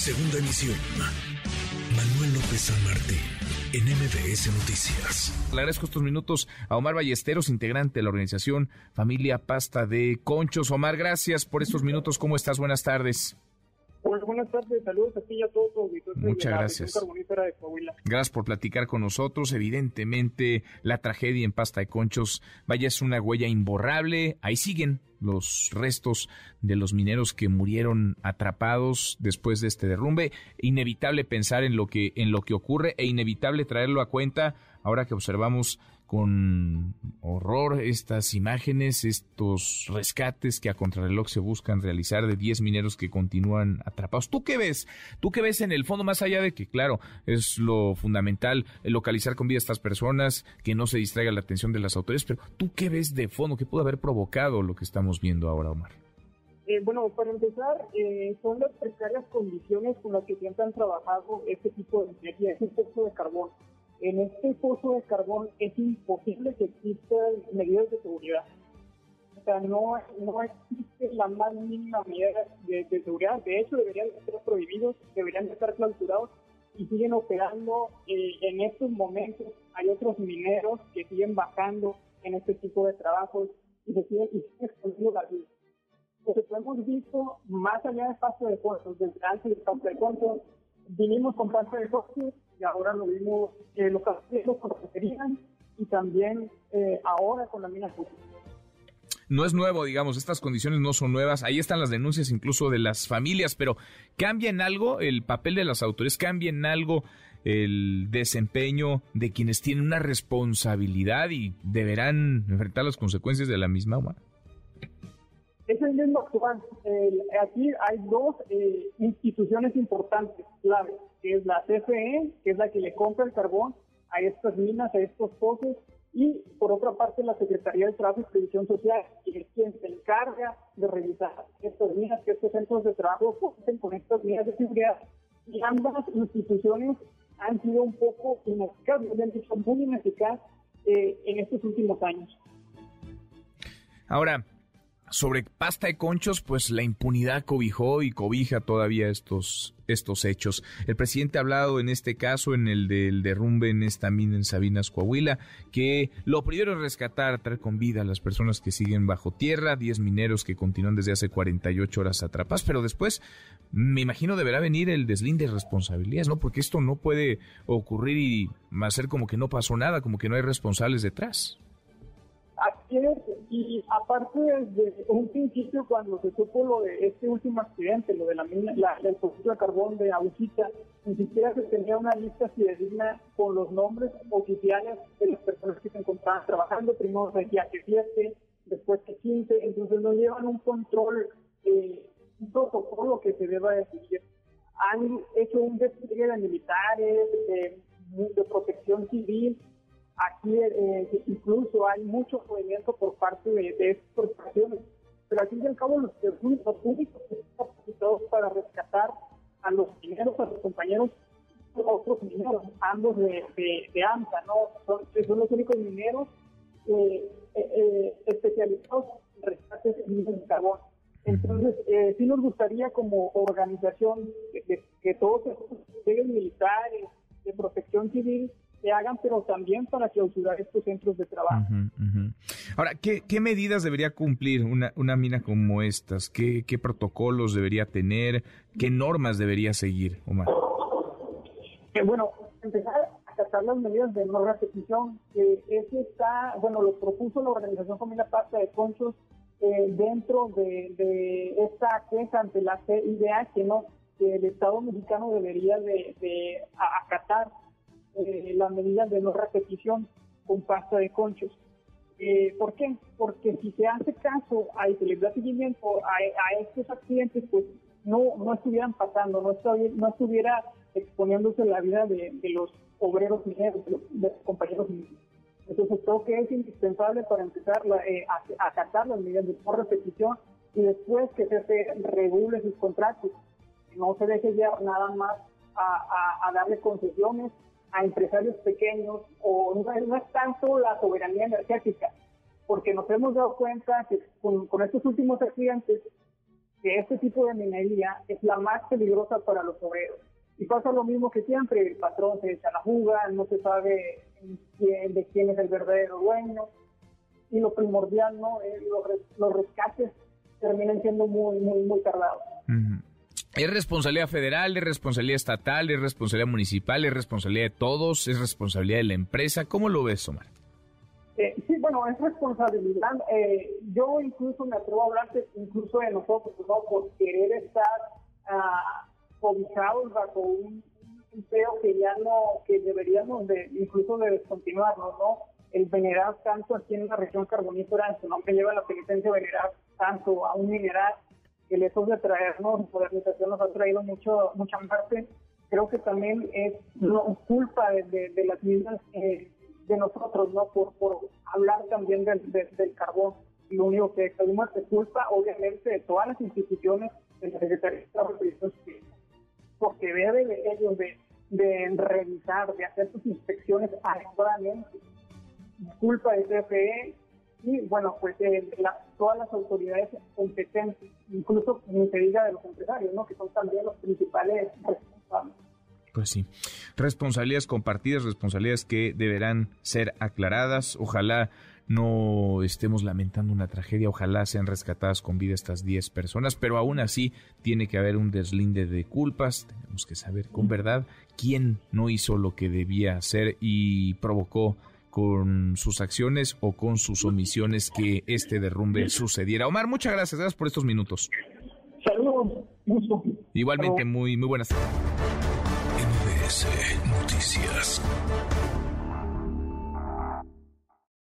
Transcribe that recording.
Segunda emisión. Manuel López San Martín, en MBS Noticias. Le agradezco estos minutos a Omar Ballesteros, integrante de la organización Familia Pasta de Conchos. Omar, gracias por estos minutos. ¿Cómo estás? Buenas tardes. Pues buenas tardes, saludos a ti y a todos Muchas gracias. Gracias por platicar con nosotros. Evidentemente, la tragedia en Pasta de Conchos, vaya, es una huella imborrable. Ahí siguen los restos de los mineros que murieron atrapados después de este derrumbe. Inevitable pensar en lo que, en lo que ocurre e inevitable traerlo a cuenta ahora que observamos con horror estas imágenes, estos rescates que a contrarreloj se buscan realizar de 10 mineros que continúan atrapados. ¿Tú qué ves? ¿Tú qué ves en el fondo, más allá de que, claro, es lo fundamental localizar con vida a estas personas, que no se distraiga la atención de las autoridades, pero tú qué ves de fondo? ¿Qué pudo haber provocado lo que estamos viendo ahora, Omar? Eh, bueno, para empezar, eh, son las precarias condiciones con las que siempre han trabajado este tipo de energía, este tipo de carbón en este pozo de carbón es imposible que existan medidas de seguridad. O sea, no, no existe la más mínima medida de, seguridad. De hecho, deberían ser prohibidos, deberían estar clausurados y siguen operando eh, en estos momentos. Hay otros mineros que siguen bajando en este tipo de trabajos y se siguen, y siguen la vida. Porque hemos visto más allá del paso de costos, desde antes del paso de costos, vinimos con paso de costos y ahora lo vimos eh, los con querían y también eh, ahora con la mina no es nuevo, digamos, estas condiciones no son nuevas. Ahí están las denuncias incluso de las familias, pero ¿cambia en algo el papel de las autoridades? ¿Cambia en algo el desempeño de quienes tienen una responsabilidad y deberán enfrentar las consecuencias de la misma? Es el mismo actual. aquí hay dos eh, instituciones importantes, claves que es la CFE, que es la que le compra el carbón a estas minas, a estos pozos, y por otra parte la Secretaría de Trabajo y Previsión Social, que es quien se encarga de revisar estas minas, que estos centros de trabajo cuenten con estas minas de seguridad. Y ambas instituciones han sido un poco ineficaces, han dicho muy ineficaces eh, en estos últimos años. Ahora, sobre pasta de conchos, pues la impunidad cobijó y cobija todavía estos, estos hechos. El presidente ha hablado en este caso, en el del derrumbe en esta mina en Sabinas, Coahuila, que lo primero es rescatar, traer con vida a las personas que siguen bajo tierra, 10 mineros que continúan desde hace 48 horas atrapados, pero después me imagino deberá venir el deslinde de responsabilidades, ¿no? Porque esto no puede ocurrir y hacer como que no pasó nada, como que no hay responsables detrás. Y aparte desde un principio cuando se supo lo de este último accidente, lo de la mina, la, el de carbón de Aguchita, ni siquiera se tenía una lista fidedigna con los nombres oficiales de las personas que se encontraban trabajando, primero decía que siete, después que 15, entonces no llevan un control, eh, un protocolo que se deba decir. Han hecho un despliegue de militares, de protección civil, Aquí eh, incluso hay mucho movimiento por parte de, estas corporaciones, pero al fin y al cabo los, los públicos están capacitados para rescatar a los mineros, a los compañeros, otros mineros, ambos de, de, AMSA, ¿no? Son, los únicos mineros eh, eh, especializados en rescate de mineros de carbón. Entonces, eh, sí nos gustaría como organización que, que todos los militares de protección civil se hagan, pero también para clausurar estos centros de trabajo. Ahora, ¿qué, ¿qué, medidas debería cumplir una, una mina como estas? ¿Qué, ¿Qué, protocolos debería tener? ¿Qué normas debería seguir, Omar? Eh, bueno, empezar a acatar las medidas de no repetición. que ese está, bueno, lo propuso la Organización Familia Pasta de Conchos eh, dentro de, de, esta queja ante la CIDA que no que el Estado mexicano debería de, de acatar eh, las medidas de no repetición con pasta de conchos. Eh, ¿Por qué? Porque si se hace caso a y se les da seguimiento a, estos accidentes, pues no, no estuvieran pasando, no, no estuviera exponiéndose la vida de, los obreros mineros, de los, compañeros mineros. Entonces creo que es indispensable para empezar eh, a, acatar las medidas de no repetición y después que se regule sus contratos. No se deje ya nada más a, a darle concesiones a empresarios pequeños o no, es tanto la soberanía energética, porque nos hemos dado cuenta que con, estos últimos accidentes que este tipo de minería es la más peligrosa para los obreros. Y pasa lo mismo que siempre, el patrón se echa la fuga, no se sabe de quién es el verdadero dueño, y lo primordial, ¿no? los, rescates terminan siendo muy, muy, muy tardados. ¿Es responsabilidad federal, es responsabilidad estatal, es responsabilidad municipal, es responsabilidad de todos, es responsabilidad de la empresa? ¿Cómo lo ves, Omar? Eh, sí, bueno, es responsabilidad. Eh, yo incluso me atrevo a hablarte incluso de nosotros, ¿no? Por querer estar uh, cobijados bajo un, un que ya no, que deberíamos de, incluso de descontinuarnos, ¿no? El venerar tanto aquí en la región carbonífera, en su lleva la penitencia venerar tanto a un mineral que lejos de traernos modernización nos ha traído mucho mucha parte. Creo que también es culpa de, las mismas eh, de nosotros, ¿no? Por, por hablar también del, del carbón. Lo único que tenemos es culpa, obviamente, de todas las instituciones, de la Secretaría de Estado porque debe de ellos de, de revisar, de hacer sus inspecciones adecuadamente. Culpa de CFE y, bueno, pues de todas las autoridades competentes, incluso ni se de los empresarios, ¿no? que son también los principales responsables. Pues sí, responsabilidades compartidas, responsabilidades que deberán ser aclaradas. Ojalá no estemos lamentando una tragedia, ojalá sean rescatadas con vida estas 10 personas, pero aún así tiene que haber un deslinde de culpas, tenemos que saber con verdad quién no hizo lo que debía hacer y provocó con sus acciones o con sus omisiones que este derrumbe sucediera. Omar, muchas gracias, gracias por estos minutos. Saludos, Igualmente, muy, muy buenas Noticias.